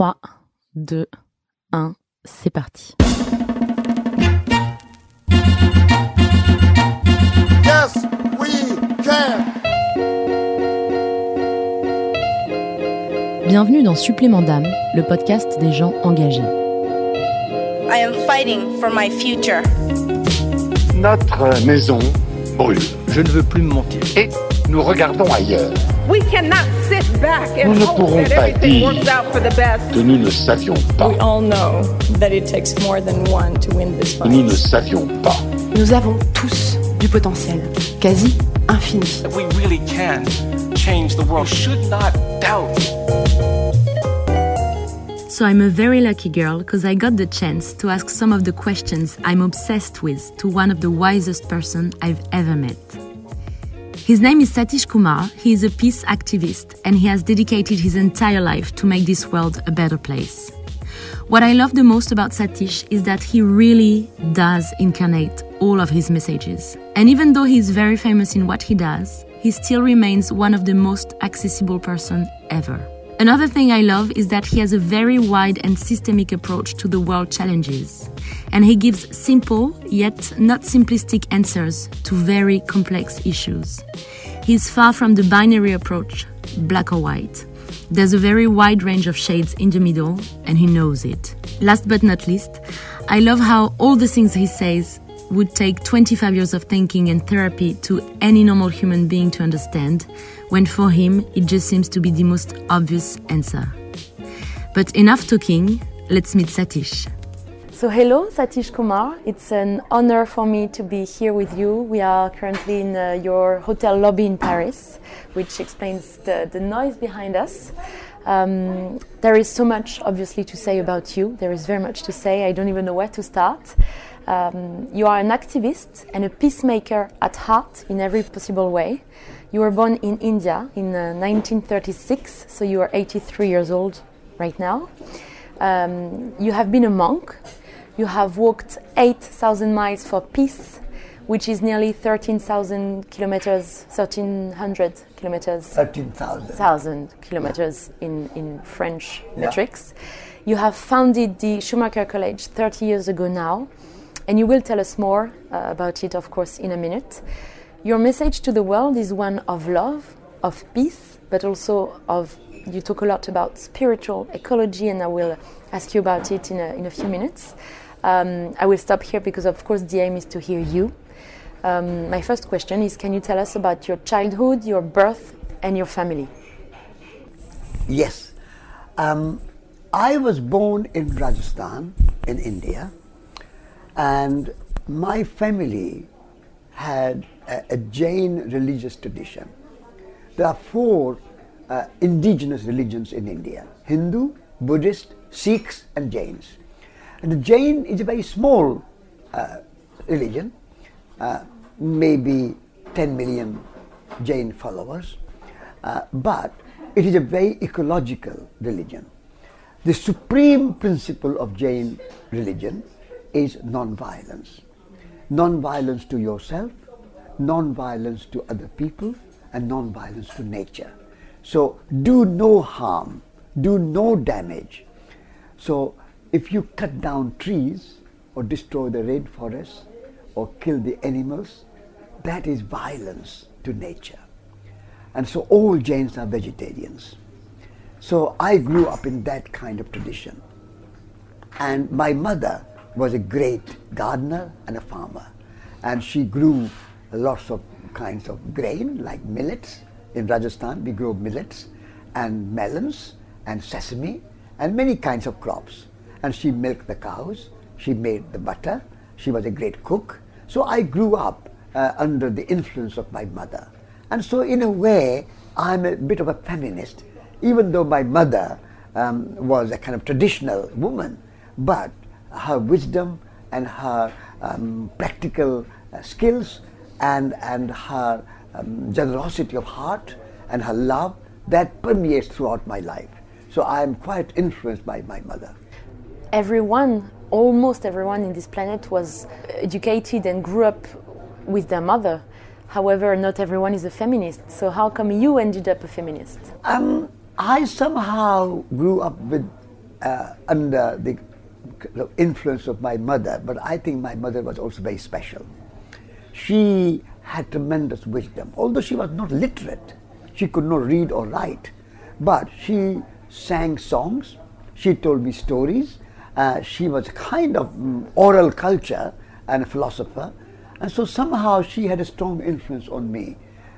3, 2, 1, c'est parti. Yes, we can. Bienvenue dans Supplément d'âme, le podcast des gens engagés. I am fighting for my future. Notre maison brûle Je ne veux plus me mentir. et nous regardons ailleurs. We cannot sit back and Nous ne hope pourrons that pas everything dire works out for the best. que nous ne savions pas. We all know that it takes more than one to win this que Nous ne fight. savions pas. Nous avons tous du potentiel, quasi infini. we really can change the world. You should not doubt. So I'm a very lucky girl because I got the chance to ask some of the questions I'm obsessed with to one of the wisest person I've ever met. His name is Satish Kumar. He is a peace activist and he has dedicated his entire life to make this world a better place. What I love the most about Satish is that he really does incarnate all of his messages. And even though he's very famous in what he does, he still remains one of the most accessible person ever. Another thing I love is that he has a very wide and systemic approach to the world challenges. And he gives simple, yet not simplistic answers to very complex issues. He's far from the binary approach, black or white. There's a very wide range of shades in the middle, and he knows it. Last but not least, I love how all the things he says would take 25 years of thinking and therapy to any normal human being to understand, when for him it just seems to be the most obvious answer. But enough talking, let's meet Satish. So, hello, Satish Kumar. It's an honor for me to be here with you. We are currently in uh, your hotel lobby in Paris, which explains the, the noise behind us. Um, there is so much, obviously, to say about you. There is very much to say. I don't even know where to start. Um, you are an activist and a peacemaker at heart in every possible way. You were born in India in uh, 1936, so you are 83 years old right now. Um, you have been a monk. You have walked 8,000 miles for peace, which is nearly 13,000 kilometers, 1,300 kilometers 13,000. thousand kilometers in, in French metrics. You have founded the Schumacher College 30 years ago now, and you will tell us more uh, about it, of course, in a minute. Your message to the world is one of love, of peace, but also of you talk a lot about spiritual ecology, and I will ask you about it in a, in a few minutes. Um, I will stop here because, of course, the aim is to hear you. Um, my first question is Can you tell us about your childhood, your birth, and your family? Yes. Um, I was born in Rajasthan, in India, and my family had a, a Jain religious tradition. There are four uh, indigenous religions in India Hindu, Buddhist, Sikhs, and Jains. And the Jain is a very small uh, religion, uh, maybe 10 million Jain followers, uh, but it is a very ecological religion. The supreme principle of Jain religion is non-violence. Non-violence to yourself, non-violence to other people, and non-violence to nature. So do no harm, do no damage. So if you cut down trees or destroy the rainforests or kill the animals, that is violence to nature. And so all Jains are vegetarians. So I grew up in that kind of tradition. And my mother was a great gardener and a farmer. And she grew lots of kinds of grain like millets. In Rajasthan, we grow millets and melons and sesame and many kinds of crops. And she milked the cows, she made the butter, she was a great cook. So I grew up uh, under the influence of my mother. And so, in a way, I'm a bit of a feminist, even though my mother um, was a kind of traditional woman. But her wisdom and her um, practical uh, skills and, and her um, generosity of heart and her love that permeates throughout my life. So I am quite influenced by my mother. everyone, almost everyone in this planet was educated and grew up with their mother. However, not everyone is a feminist. So how come you ended up a feminist? Um, I somehow grew up with uh, under the influence of my mother, but I think my mother was also very special. She had tremendous wisdom. Although she was not literate, she could not read or write, but she sang songs, she told me stories, uh, she was kind of mm, oral culture and a philosopher, and so somehow she had a strong influence on me.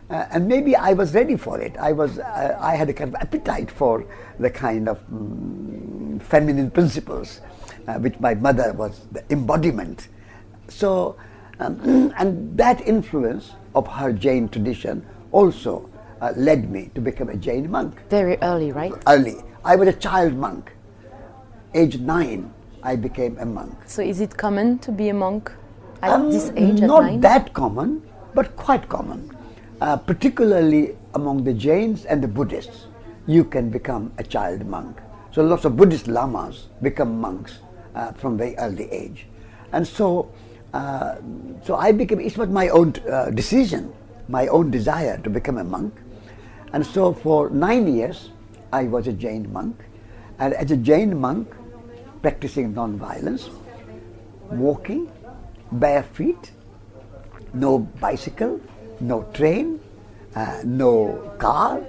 Uh, and maybe I was ready for it. I was, uh, I had a kind of appetite for the kind of mm, feminine principles, uh, which my mother was the embodiment. So, um, and that influence of her Jain tradition also uh, led me to become a Jain monk. Very early, right? Early. I was a child monk. Age nine, I became a monk. So, is it common to be a monk at Um, this age? Not that common, but quite common. Uh, particularly among the Jains and the Buddhists, you can become a child monk. So lots of Buddhist lamas become monks uh, from very early age, and so uh, so I became. It was my own uh, decision, my own desire to become a monk, and so for nine years I was a Jain monk, and as a Jain monk, practicing non-violence, walking bare feet, no bicycle, no train, uh, no car,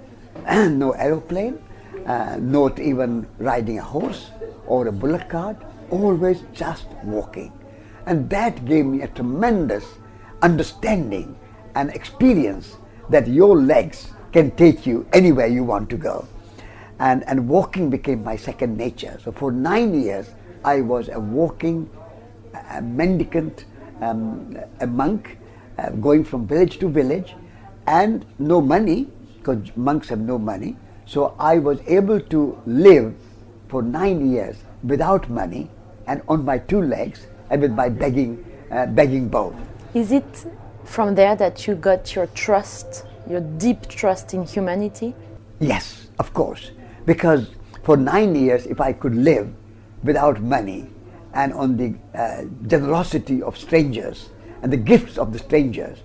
no aeroplane, uh, not even riding a horse or a bullock cart, always just walking. And that gave me a tremendous understanding and experience that your legs can take you anywhere you want to go. And, and walking became my second nature. So for nine years, I was a walking a mendicant, um, a monk, uh, going from village to village, and no money, because monks have no money. So I was able to live for nine years without money and on my two legs and with my begging, uh, begging bowl. Is it from there that you got your trust, your deep trust in humanity? Yes, of course. Because for nine years, if I could live without money and on the uh, generosity of strangers and the gifts of the strangers,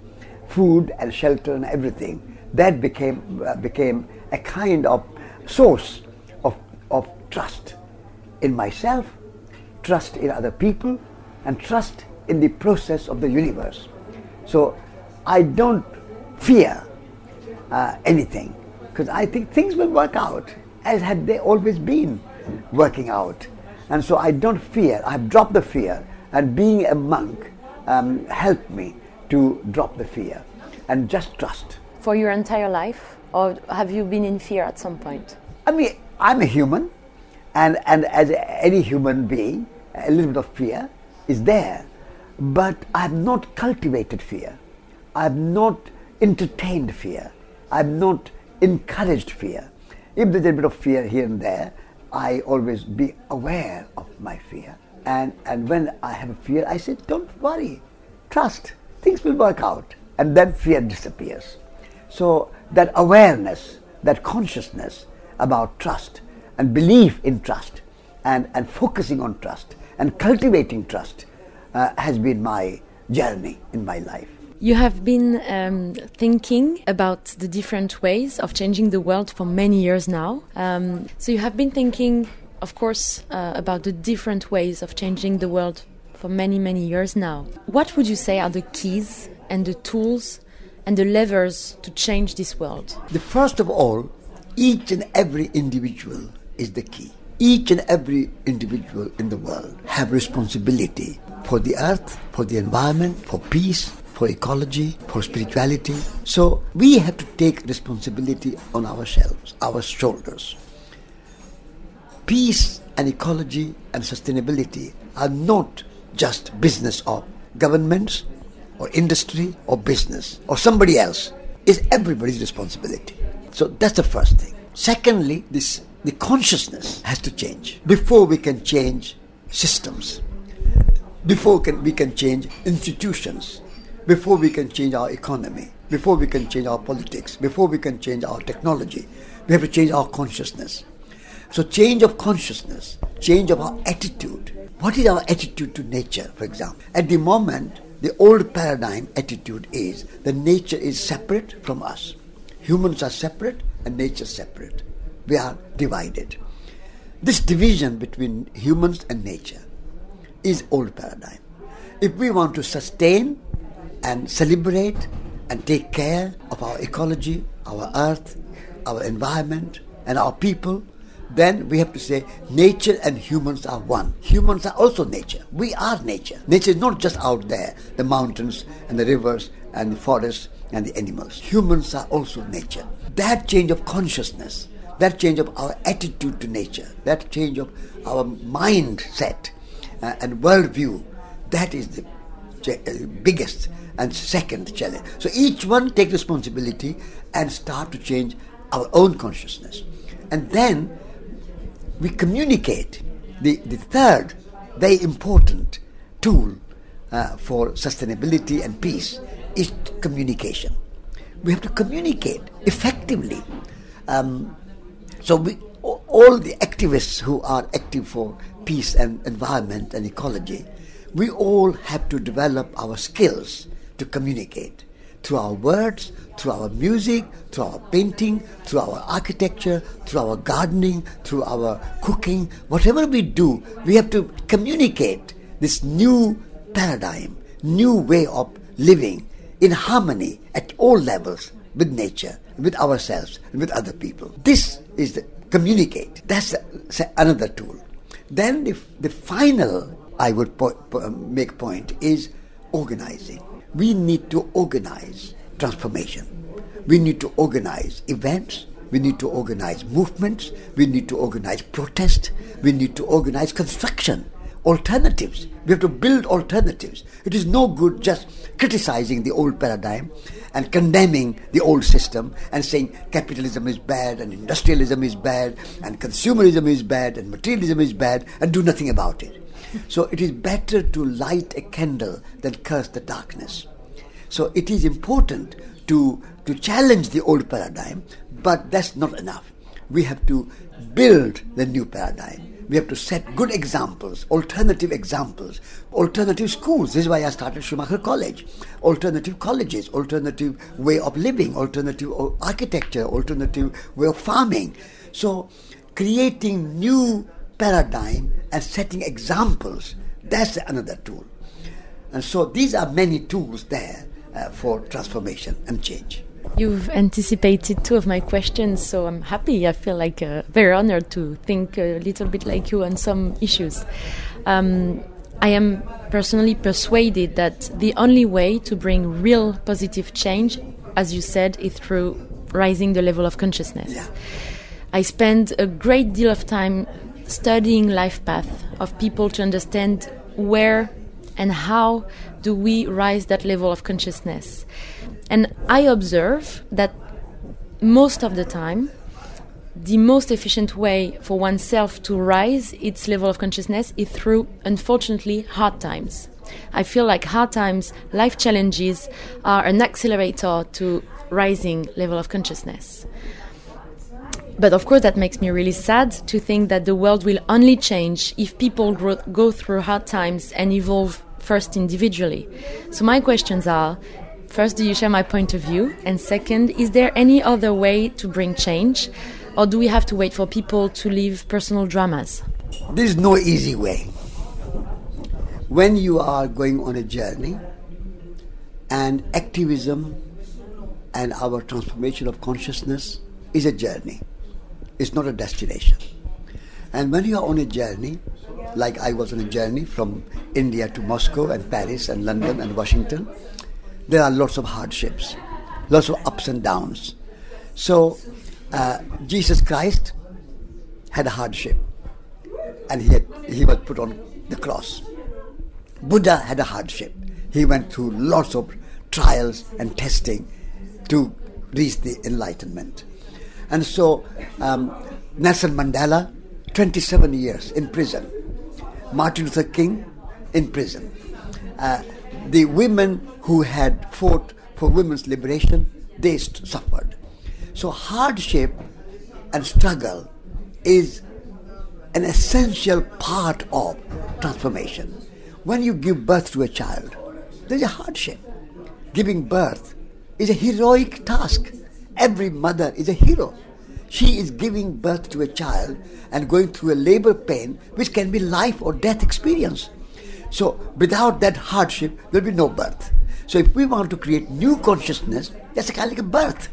food and shelter and everything, that became, uh, became a kind of source of, of trust in myself, trust in other people, and trust in the process of the universe. So I don't fear uh, anything because I think things will work out as had they always been working out. And so I don't fear, I've dropped the fear, and being a monk um, helped me to drop the fear and just trust. For your entire life? Or have you been in fear at some point? I mean, I'm a human, and, and as any human being, a little bit of fear is there. But I've not cultivated fear. I've not entertained fear. I've not encouraged fear. If there's a bit of fear here and there, I always be aware of my fear. And, and when I have a fear, I say, don't worry, trust, things will work out. And then fear disappears. So that awareness, that consciousness about trust and belief in trust and, and focusing on trust and cultivating trust uh, has been my journey in my life. You have been um, thinking about the different ways of changing the world for many years now. Um, so you have been thinking, of course, uh, about the different ways of changing the world for many, many years now. What would you say are the keys and the tools and the levers to change this world? The first of all, each and every individual is the key. Each and every individual in the world have responsibility for the earth, for the environment, for peace, for ecology, for spirituality. So we have to take responsibility on ourselves, our shoulders. Peace and ecology and sustainability are not just business of governments or industry or business or somebody else. It's everybody's responsibility. So that's the first thing. Secondly, this the consciousness has to change before we can change systems, before can, we can change institutions, before we can change our economy, before we can change our politics, before we can change our technology. We have to change our consciousness. So, change of consciousness, change of our attitude. What is our attitude to nature, for example? At the moment, the old paradigm attitude is that nature is separate from us. Humans are separate and nature separate. We are divided. this division between humans and nature is old paradigm. If we want to sustain and celebrate and take care of our ecology, our earth, our environment, and our people, then we have to say nature and humans are one. Humans are also nature. We are nature. Nature is not just out there, the mountains and the rivers and the forests and the animals. Humans are also nature. That change of consciousness, that change of our attitude to nature, that change of our mindset uh, and worldview, that is the uh, biggest and second challenge. So each one take responsibility and start to change our own consciousness. And then we communicate. The, the third, very important tool uh, for sustainability and peace is communication. We have to communicate effectively. Um, so we, all the activists who are active for peace and environment and ecology, we all have to develop our skills to communicate through our words, through our music, through our painting, through our architecture, through our gardening, through our cooking, whatever we do, we have to communicate this new paradigm, new way of living in harmony at all levels with nature, with ourselves, and with other people. This is the communicate. That's another tool. Then the, the final, I would po- po- um, make point, is organizing. We need to organize transformation. We need to organize events. We need to organize movements. We need to organize protest. We need to organize construction, alternatives. We have to build alternatives. It is no good just criticizing the old paradigm and condemning the old system and saying capitalism is bad and industrialism is bad and consumerism is bad and materialism is bad and do nothing about it. So it is better to light a candle than curse the darkness. So it is important to, to challenge the old paradigm, but that's not enough. We have to build the new paradigm. We have to set good examples, alternative examples, alternative schools. This is why I started Schumacher College. Alternative colleges, alternative way of living, alternative architecture, alternative way of farming. So creating new paradigm and setting examples, that's another tool. And so these are many tools there uh, for transformation and change. You've anticipated two of my questions, so I'm happy. I feel like uh, very honored to think a little bit like you on some issues. Um, I am personally persuaded that the only way to bring real positive change, as you said, is through raising the level of consciousness. Yeah. I spend a great deal of time studying life path of people to understand where and how do we rise that level of consciousness. And I observe that most of the time, the most efficient way for oneself to rise its level of consciousness is through, unfortunately, hard times. I feel like hard times, life challenges, are an accelerator to rising level of consciousness. But of course, that makes me really sad to think that the world will only change if people grow, go through hard times and evolve first individually. So, my questions are first, do you share my point of view? And second, is there any other way to bring change? Or do we have to wait for people to live personal dramas? There's no easy way. When you are going on a journey, and activism and our transformation of consciousness is a journey it's not a destination. And when you are on a journey, like I was on a journey from India to Moscow and Paris and London and Washington, there are lots of hardships, lots of ups and downs. So uh, Jesus Christ had a hardship, and he, had, he was put on the cross. Buddha had a hardship. He went through lots of trials and testing to reach the enlightenment. And so um, Nelson Mandela, 27 years in prison. Martin Luther King in prison. Uh, the women who had fought for women's liberation, they suffered. So hardship and struggle is an essential part of transformation. When you give birth to a child, there's a hardship. Giving birth is a heroic task. Every mother is a hero. She is giving birth to a child and going through a labor pain which can be life or death experience. So without that hardship, there'll be no birth. So if we want to create new consciousness, that's a kind of like a birth.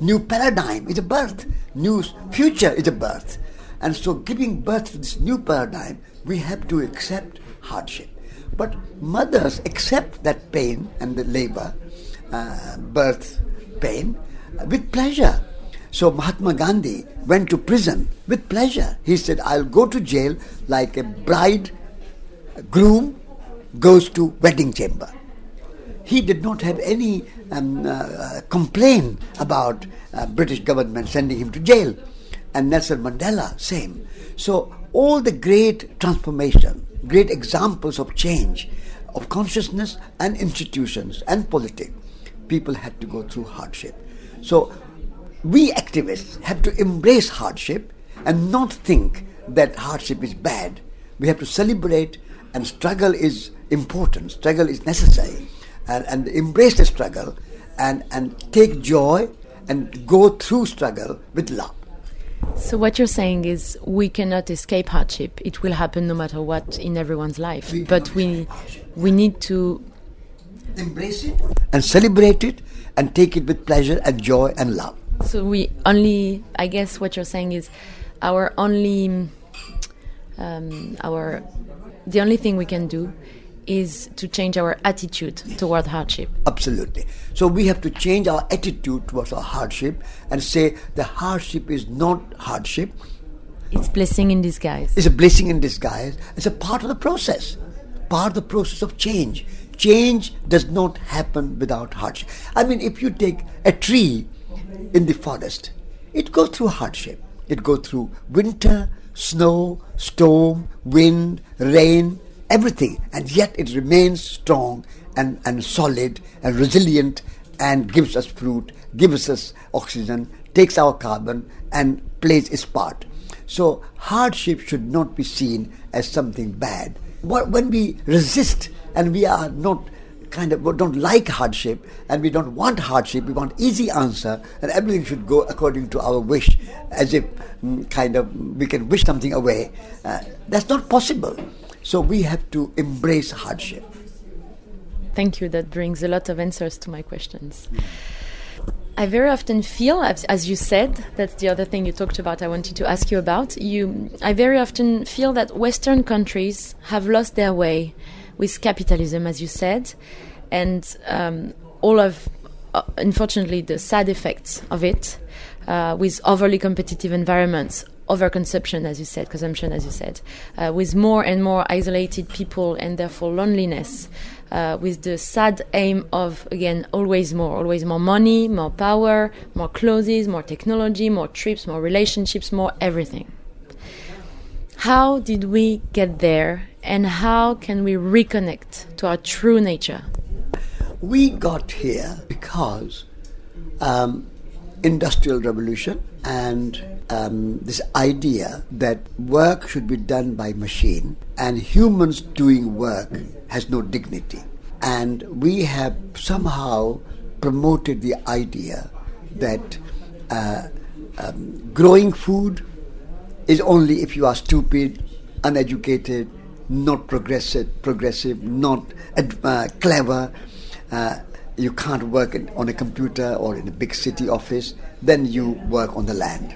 New paradigm is a birth. New future is a birth. And so giving birth to this new paradigm, we have to accept hardship. But mothers accept that pain and the labor, uh, birth pain, uh, with pleasure. So Mahatma Gandhi went to prison with pleasure. He said, I'll go to jail like a bride, a groom goes to wedding chamber. He did not have any um, uh, complaint about uh, British government sending him to jail. And Nelson Mandela, same. So all the great transformation, great examples of change, of consciousness and institutions and politics, people had to go through hardship. So we activists have to embrace hardship and not think that hardship is bad. We have to celebrate and struggle is important, struggle is necessary, and, and embrace the struggle and, and take joy and go through struggle with love. So what you're saying is we cannot escape hardship. It will happen no matter what in everyone's life. We but we we need to Embrace it and celebrate it and take it with pleasure and joy and love. so we only I guess what you're saying is our only um, our the only thing we can do is to change our attitude toward hardship. Absolutely. So we have to change our attitude towards our hardship and say the hardship is not hardship, It's blessing in disguise. it's a blessing in disguise. It's a part of the process, part of the process of change. Change does not happen without hardship. I mean, if you take a tree in the forest, it goes through hardship. It goes through winter, snow, storm, wind, rain, everything, and yet it remains strong and, and solid and resilient and gives us fruit, gives us oxygen, takes our carbon, and plays its part. So hardship should not be seen as something bad. Wh- When we resist and we are not kind of don't like hardship and we don't want hardship, we want easy answer and everything should go according to our wish, as if mm, kind of we can wish something away. Uh, that's not possible. So we have to embrace hardship. Thank you. That brings a lot of answers to my questions. I very often feel, as, you said, that's the other thing you talked about. I wanted to ask you about. You, I very often feel that Western countries have lost their way with capitalism, as you said, and um, all of, uh, unfortunately, the sad effects of it, uh, with overly competitive environments, overconsumption, as you said, consumption, as you said, uh, with more and more isolated people and therefore loneliness, uh, with the sad aim of, again, always more, always more money, more power, more clothes, more technology, more trips, more relationships, more everything. How did we get there and how can we reconnect to our true nature? We got here because um, industrial revolution and um, this idea that work should be done by machine and humans doing work has no dignity. And we have somehow promoted the idea that uh, um, growing food is only if you are stupid, uneducated, not progressive, progressive, not uh, clever. Uh, you can't work in, on a computer or in a big city office. Then you work on the land,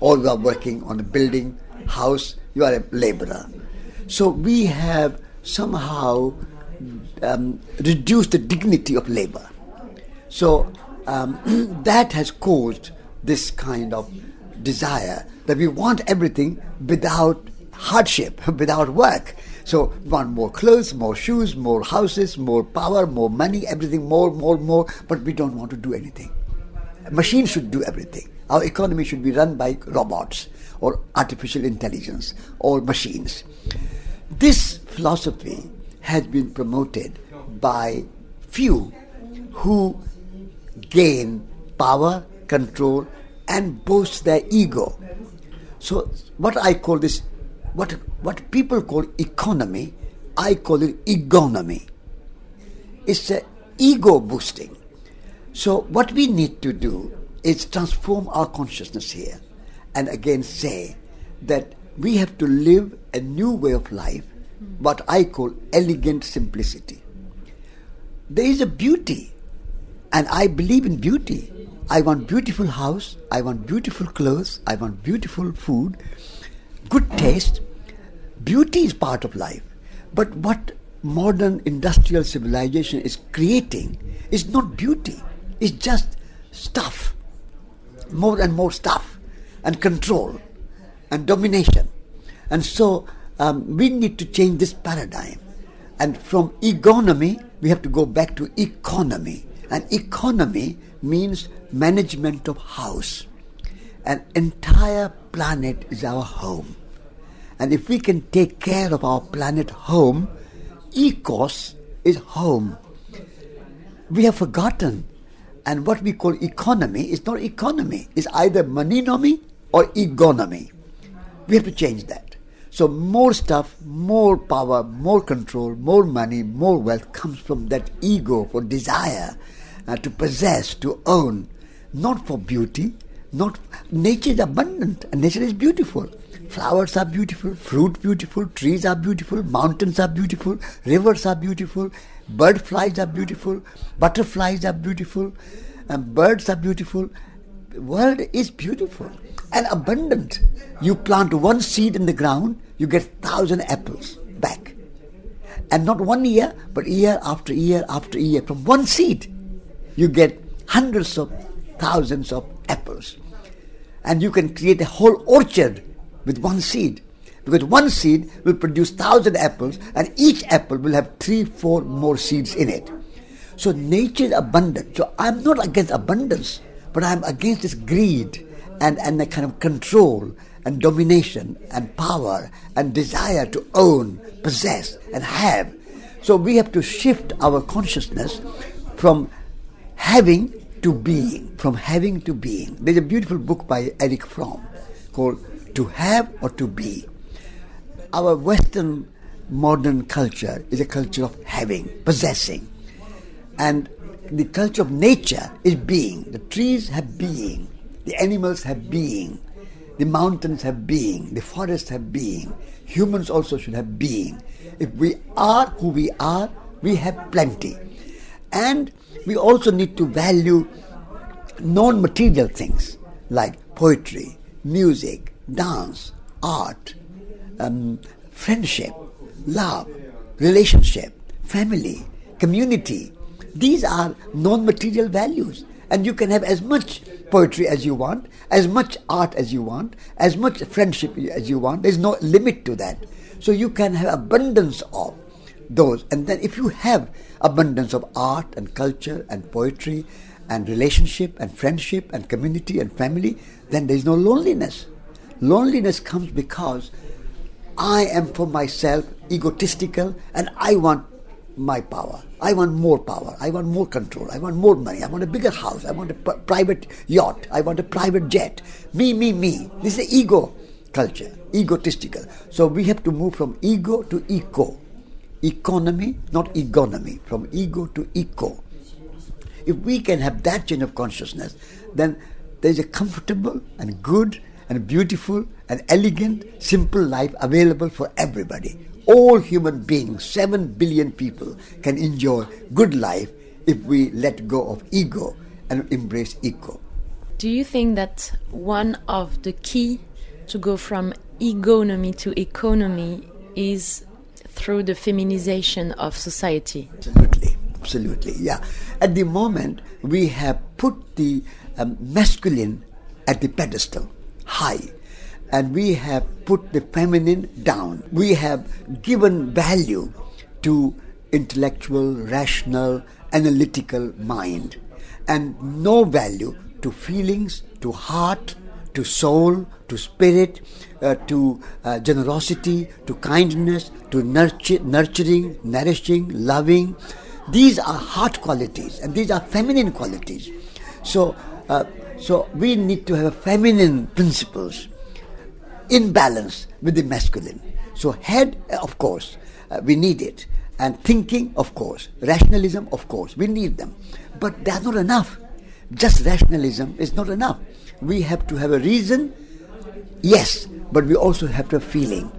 or you are working on a building, house. You are a laborer. So we have somehow um, reduced the dignity of labor. So um, that has caused this kind of desire that we want everything without hardship, without work. So want more clothes, more shoes, more houses, more power, more money, everything more, more, more, but we don't want to do anything. Machines should do everything. Our economy should be run by robots or artificial intelligence or machines. This philosophy has been promoted by few who gain power, control, and boast their ego. So, what I call this, what what people call economy, I call it egonomy. It's a ego boosting. So, what we need to do is transform our consciousness here and again say that we have to live a new way of life, what I call elegant simplicity. There is a beauty, and I believe in beauty. I want beautiful house, I want beautiful clothes, I want beautiful food, good taste. Beauty is part of life. But what modern industrial civilization is creating is not beauty, it's just stuff. More and more stuff, and control, and domination. And so um, we need to change this paradigm. And from egonomy, we have to go back to economy. And economy means management of house. An entire planet is our home. And if we can take care of our planet home, ecos is home. We have forgotten. And what we call economy is not economy. It's either moneynomy or egonomy. We have to change that. So more stuff, more power, more control, more money, more wealth comes from that ego for desire uh, to possess, to own, not for beauty. Not nature is abundant and nature is beautiful. Flowers are beautiful, fruit beautiful, trees are beautiful, mountains are beautiful, rivers are beautiful, bird flies are beautiful, butterflies are beautiful, and birds are beautiful. The world is beautiful and abundant. You plant one seed in the ground, you get thousand apples back. And not one year, but year after year after year. From one seed, you get hundreds of thousands of apples. And you can create a whole orchard with one seed. Because one seed will produce thousand apples, and each apple will have three, four more seeds in it. So nature is abundant. So I'm not against abundance, but I'm against this greed and, and a kind of control and domination and power and desire to own, possess, and have. So we have to shift our consciousness from having to being, from having to being. There's a beautiful book by Erich Fromm called To Have or To Be. Our Western modern culture is a culture of having, possessing. And the culture of nature is being. The trees have being, the animals have being, the mountains have being, the forests have being. Humans also should have being. If we are who we are, we have plenty. And we also need to value non material things like poetry, music, dance, art, um, friendship, love, relationship, family, community. These are non material values. And you can have as much poetry as you want, as much art as you want, as much friendship as you want. There's no limit to that. So you can have abundance of those. And then if you have abundance of art and culture and poetry and relationship and friendship and community and family, then there is no loneliness. Loneliness comes because I am for myself egotistical and I want my power. I want more power. I want more control. I want more money. I want a bigger house. I want a p- private yacht. I want a private jet. Me, me, me. This is ego culture, egotistical. So we have to move from ego to eco. Economy, not egonomy. From ego to eco. If we can have that change of consciousness, then there's a comfortable and good and beautiful and elegant, simple life available for everybody. All human beings, 7 billion people, can enjoy good life if we let go of ego and embrace eco. Do you think that one of the key to go from egonomy to economy is through the feminization of society? Absolutely, absolutely, yeah. At the moment, we have put the um, masculine at the pedestal, high, and we have put the feminine down. We have given value to intellectual, rational, analytical mind, and no value to feelings, to heart, to soul, to spirit, uh, to uh, generosity, to kindness, to nurture, nurturing, nourishing, loving. These are heart qualities, and these are feminine qualities. So, uh, so we need to have feminine principles in balance with the masculine. So, head, of course, uh, we need it, and thinking, of course, rationalism, of course, we need them, but are not enough. just rationalism is not enough. We have to have a reason, yes, but we also have to feeling.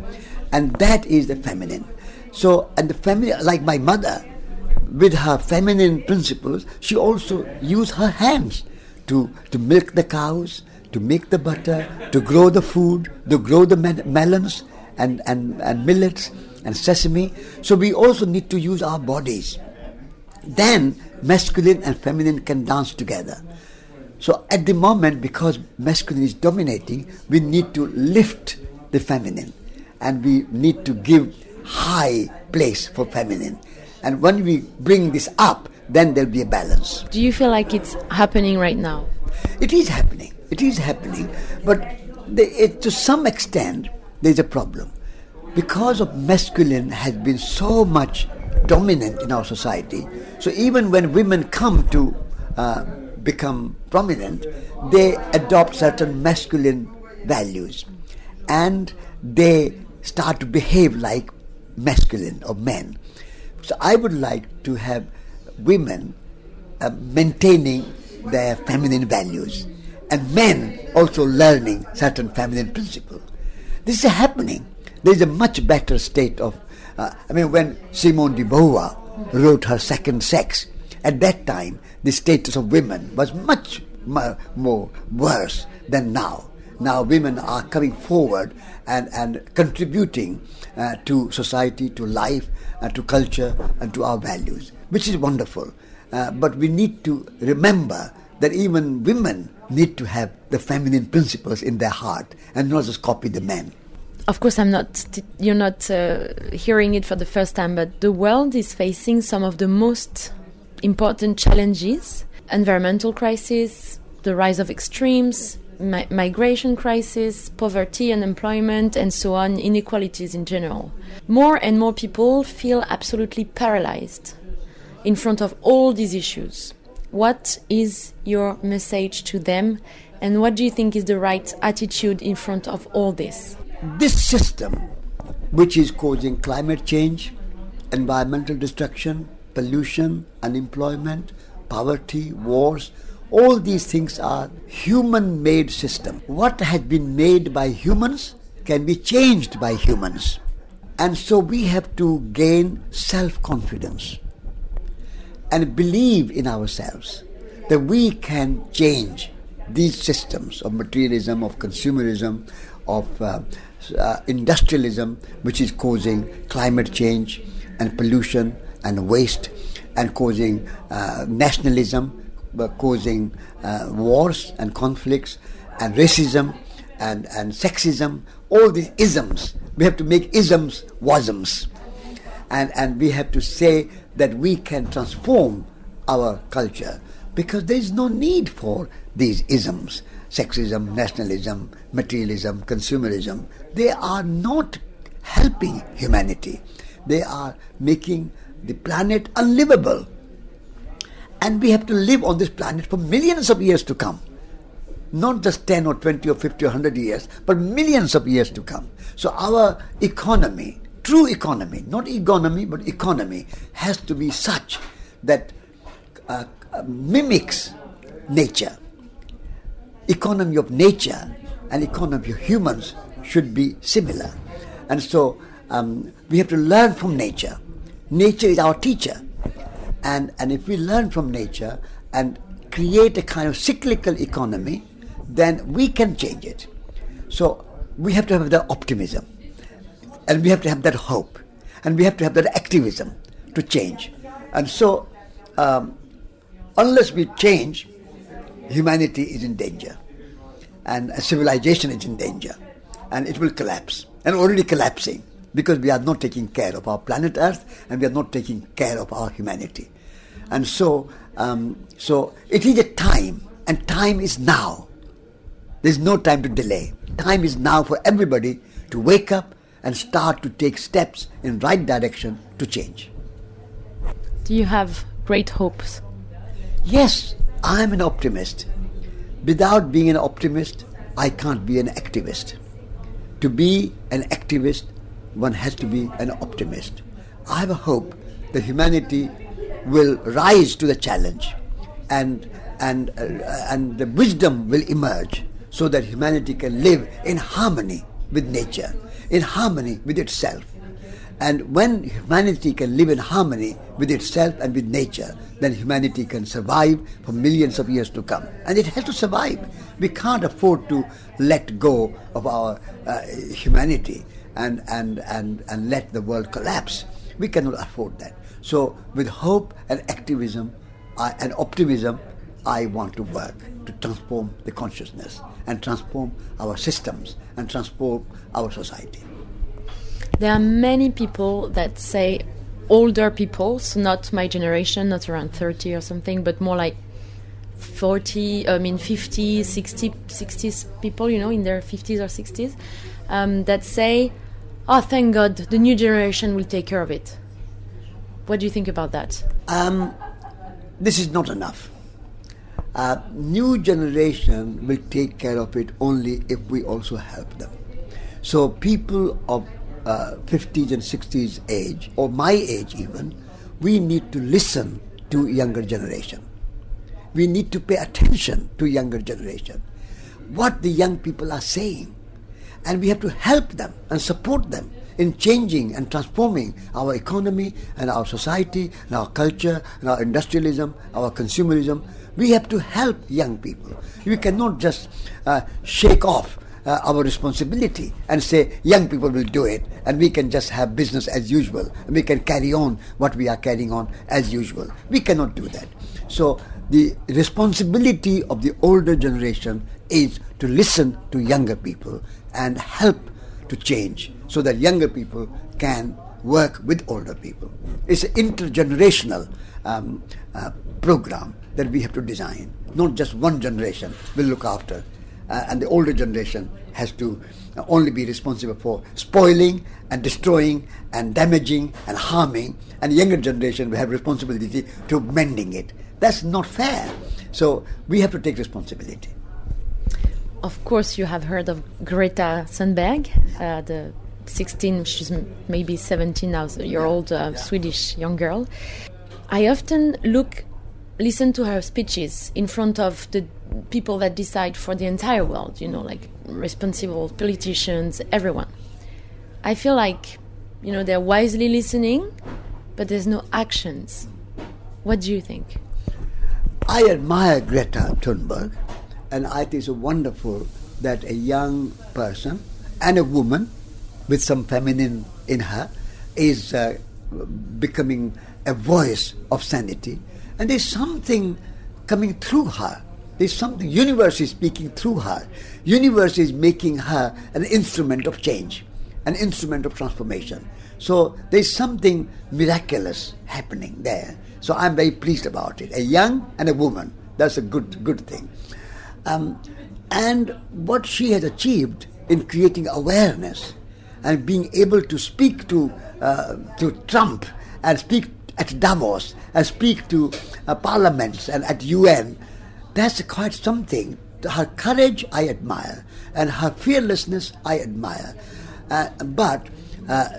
And that is the feminine. So, and the feminine, like my mother, with her feminine principles, she also used her hands to, to milk the cows, to make the butter, to grow the food, to grow the melons and, and, and millets and sesame. So we also need to use our bodies. Then masculine and feminine can dance together. So at the moment, because masculine is dominating, we need to lift the feminine and we need to give high place for feminine. And when we bring this up, then there'll be a balance. Do you feel like it's happening right now? It is happening. It is happening. But it, to some extent, there's a problem. Because of masculine has been so much dominant in our society, so even when women come to uh, become prominent, they adopt certain masculine values and they start to behave like masculine or men. So I would like to have women uh, maintaining their feminine values and men also learning certain feminine principles. This is happening. There is a much better state of. Uh, I mean, when Simone de Beauvoir wrote her Second Sex, at that time the status of women was much more worse than now. Now women are coming forward and, and contributing uh, to society, to life, uh, to culture, and to our values, which is wonderful. Uh, but we need to remember that even women need to have the feminine principles in their heart and not just copy the men. Of course, I'm not. You're not uh, hearing it for the first time, but the world is facing some of the most important challenges: environmental crisis, the rise of extremes, mi migration crisis, poverty, unemployment, and so on, inequalities in general. More and more people feel absolutely paralyzed in front of all these issues. What is your message to them, and what do you think is the right attitude in front of all this? This system, which is causing climate change, environmental destruction, pollution, unemployment, poverty, wars, all these things are human made system. What has been made by humans can be changed by humans. And so we have to gain self confidence and believe in ourselves that we can change these systems of materialism, of consumerism, of uh, uh, industrialism, which is causing climate change and pollution and waste and causing uh, nationalism, causing uh, wars and conflicts and racism and, and sexism, all these isms. We have to make isms wasms. And, and we have to say that we can transform our culture because there is no need for these isms sexism, nationalism, materialism, consumerism. They are not helping humanity. They are making the planet unlivable. And we have to live on this planet for millions of years to come. Not just 10 or 20 or 50 or 100 years, but millions of years to come. So our economy true economy, not egonomy, but economy, has to be such that uh, mimics nature. Economy of nature and economy of humans should be similar. And so um, we have to learn from nature. Nature is our teacher. And, and if we learn from nature and create a kind of cyclical economy, then we can change it. So we have to have the optimism and we have to have that hope. And we have to have that activism to change. And so, um, unless we change, humanity is in danger. And civilization is in danger. And it will collapse. And already collapsing because we are not taking care of our planet Earth and we are not taking care of our humanity. And so, um, so it is a time, and time is now. There's no time to delay. Time is now for everybody to wake up and start to take steps in right direction to change. Do you have great hopes? Yes, I'm an optimist. Without being an optimist, I can't be an activist. To be an activist, one has to be an optimist. I have a hope that humanity will rise to the challenge and and, uh, and the wisdom will emerge so that humanity can live in harmony with nature, in harmony with itself. And when humanity can live in harmony with itself and with nature, then humanity can survive for millions of years to come. And it has to survive. We can't afford to let go of our uh, humanity and, and, and, and let the world collapse. We cannot afford that. So, with hope and activism I, and optimism, I want to work to transform the consciousness and transform our systems and transform our society. There are many people that say older people, so not my generation, not around 30 or something, but more like 40, I mean 50, 60, 60s people, you know, in their 50s or 60s, um, that say, oh, thank God, the new generation will take care of it. What do you think about that? Um, this is not enough. Uh, new generation will take care of it only if we also help them. So people of uh, 50s and 60s age, or my age even, we need to listen to younger generation. We need to pay attention to younger generation. What the young people are saying. And we have to help them and support them in changing and transforming our economy and our society and our culture and our industrialism, our consumerism. We have to help young people. We cannot just uh, shake off uh, our responsibility and say young people will do it and we can just have business as usual and we can carry on what we are carrying on as usual. We cannot do that. So the responsibility of the older generation is to listen to younger people and help to change so that younger people can work with older people. It's an intergenerational um, uh, program that we have to design. Not just one generation will look after, uh, and the older generation has to only be responsible for spoiling and destroying and damaging and harming, and the younger generation will have responsibility to mending it. That's not fair. So we have to take responsibility. Of course, you have heard of Greta Thunberg, uh, the 16, she's maybe 17 now, year old uh, yeah. Swedish young girl. I often look, listen to her speeches in front of the people that decide for the entire world, you know, like responsible politicians, everyone. I feel like, you know, they're wisely listening, but there's no actions. What do you think? I admire Greta Thunberg, and I think it's wonderful that a young person and a woman with some feminine in her is uh, becoming a voice of sanity. And there's something coming through her. There's something, universe is speaking through her. Universe is making her an instrument of change, an instrument of transformation. So there's something miraculous happening there. So I'm very pleased about it. A young and a woman. That's a good good thing. Um, and what she has achieved in creating awareness and being able to speak to uh, to Trump and speak at Davos and speak to uh, parliaments and at UN, that's quite something. Her courage I admire, and her fearlessness I admire. Uh, but uh,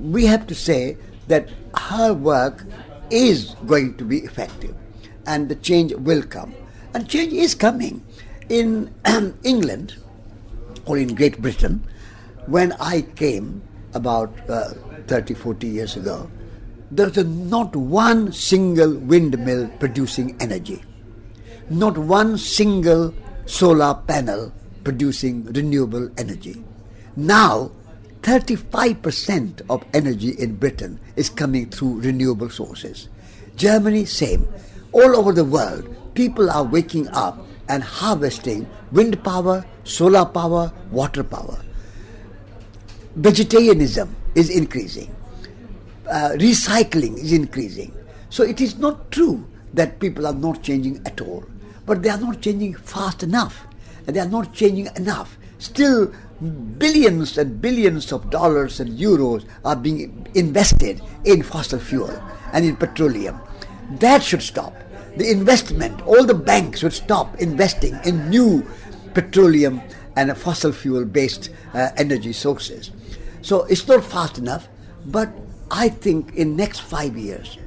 we have to say that her work is going to be effective, and the change will come. And change is coming. In England or in Great Britain, when I came about uh, 30, 40 years ago, there was not one single windmill producing energy, not one single solar panel producing renewable energy. Now, 35% of energy in Britain is coming through renewable sources. Germany, same. All over the world, people are waking up and harvesting wind power, solar power, water power vegetarianism is increasing, uh, recycling is increasing. So it is not true that people are not changing at all, but they are not changing fast enough, and they are not changing enough. Still, billions and billions of dollars and euros are being invested in fossil fuel and in petroleum. That should stop. The investment, all the banks would stop investing in new petroleum and fossil fuel based uh, energy sources. So it's not fast enough, but I think in next five years,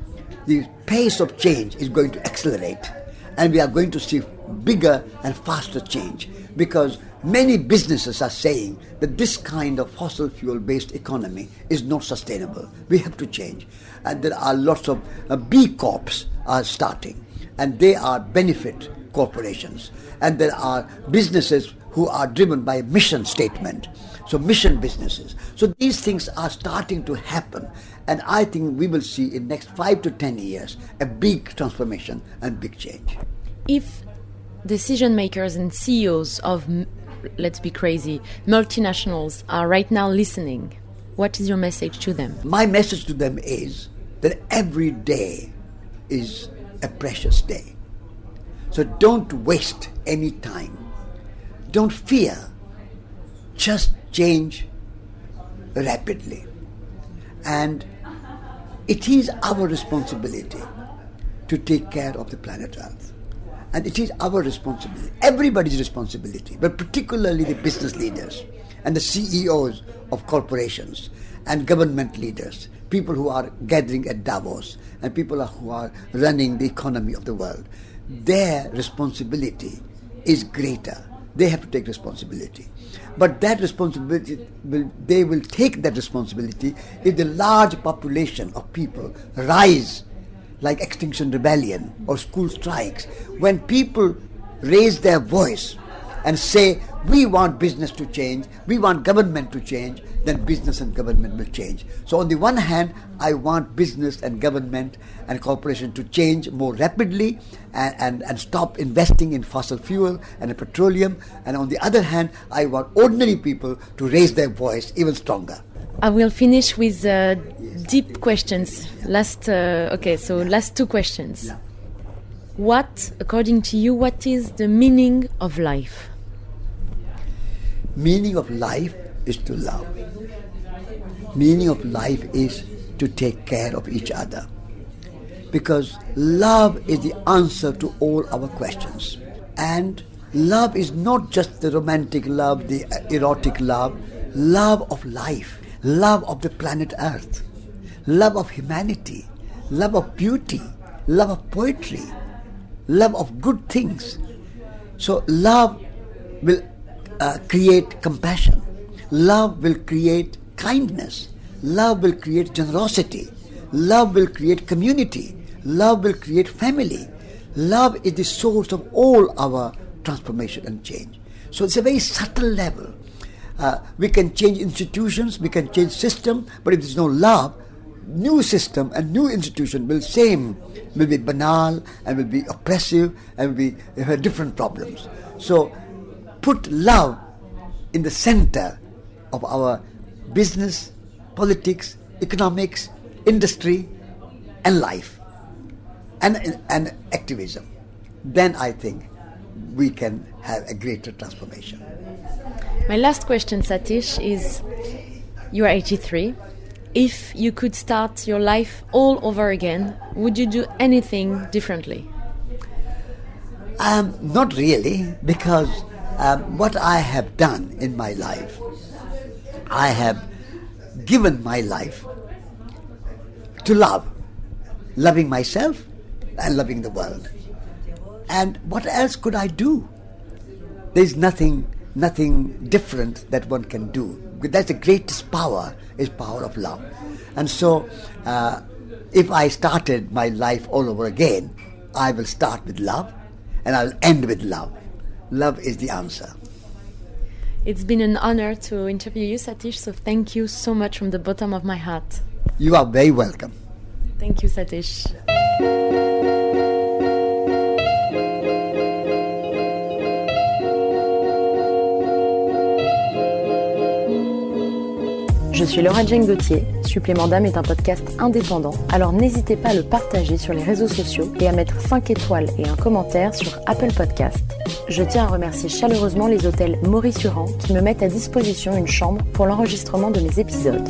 the pace of change is going to accelerate. and we are going to see bigger and faster change because many businesses are saying that this kind of fossil fuel based economy is not sustainable. We have to change. And there are lots of uh, B Corps are starting and they are benefit corporations. And there are businesses who are driven by a mission statement. So mission businesses. So these things are starting to happen. And I think we will see in next five to ten years a big transformation and big change. If decision makers and CEOs of, let's be crazy, multinationals are right now listening, what is your message to them? My message to them is that every day is a precious day. So don't waste any time. Don't fear. Just change rapidly. And it is our responsibility to take care of the planet Earth. And it is our responsibility, everybody's responsibility, but particularly the business leaders and the CEOs of corporations and government leaders, people who are gathering at Davos and people who are running the economy of the world. Their responsibility is greater. They have to take responsibility. But that responsibility, will, they will take that responsibility if the large population of people rise like Extinction Rebellion or school strikes, when people raise their voice and say, we want business to change, we want government to change, then business and government will change. So, on the one hand, I want business and government and corporation to change more rapidly and, and, and stop investing in fossil fuel and petroleum. And on the other hand, I want ordinary people to raise their voice even stronger. I will finish with uh, deep questions. Last, uh, okay, so last two questions. Yeah. What, according to you, what is the meaning of life? Meaning of life is to love. Meaning of life is to take care of each other. Because love is the answer to all our questions. And love is not just the romantic love, the erotic love, love of life, love of the planet Earth, love of humanity, love of beauty, love of poetry, love of good things. So, love will uh, create compassion. Love will create kindness. Love will create generosity. Love will create community. Love will create family. Love is the source of all our transformation and change. So it's a very subtle level. Uh, we can change institutions, we can change system, but if there's no love, new system and new institution will same will be banal and will be oppressive and will be have different problems. So put love in the center of our business, politics, economics, industry, and life, and, and activism. Then I think we can have a greater transformation. My last question, Satish, is you are 83. If you could start your life all over again, would you do anything differently? Um, not really, because um, what I have done in my life, I have given my life to love, loving myself and loving the world. And what else could I do? There's nothing, nothing different that one can do. That's the greatest power is power of love. And so, uh, if I started my life all over again, I will start with love, and I'll end with love. Love is the answer. It's been an honor to interview you, Satish, so thank you so much from the bottom of my heart. You are very welcome. Thank you, Satish. Je suis Laura Jane Gauthier. Supplément d'âme est un podcast indépendant, alors n'hésitez pas à le partager sur les réseaux sociaux et à mettre 5 étoiles et un commentaire sur Apple Podcast. Je tiens à remercier chaleureusement les hôtels Maurice Urand qui me mettent à disposition une chambre pour l'enregistrement de mes épisodes.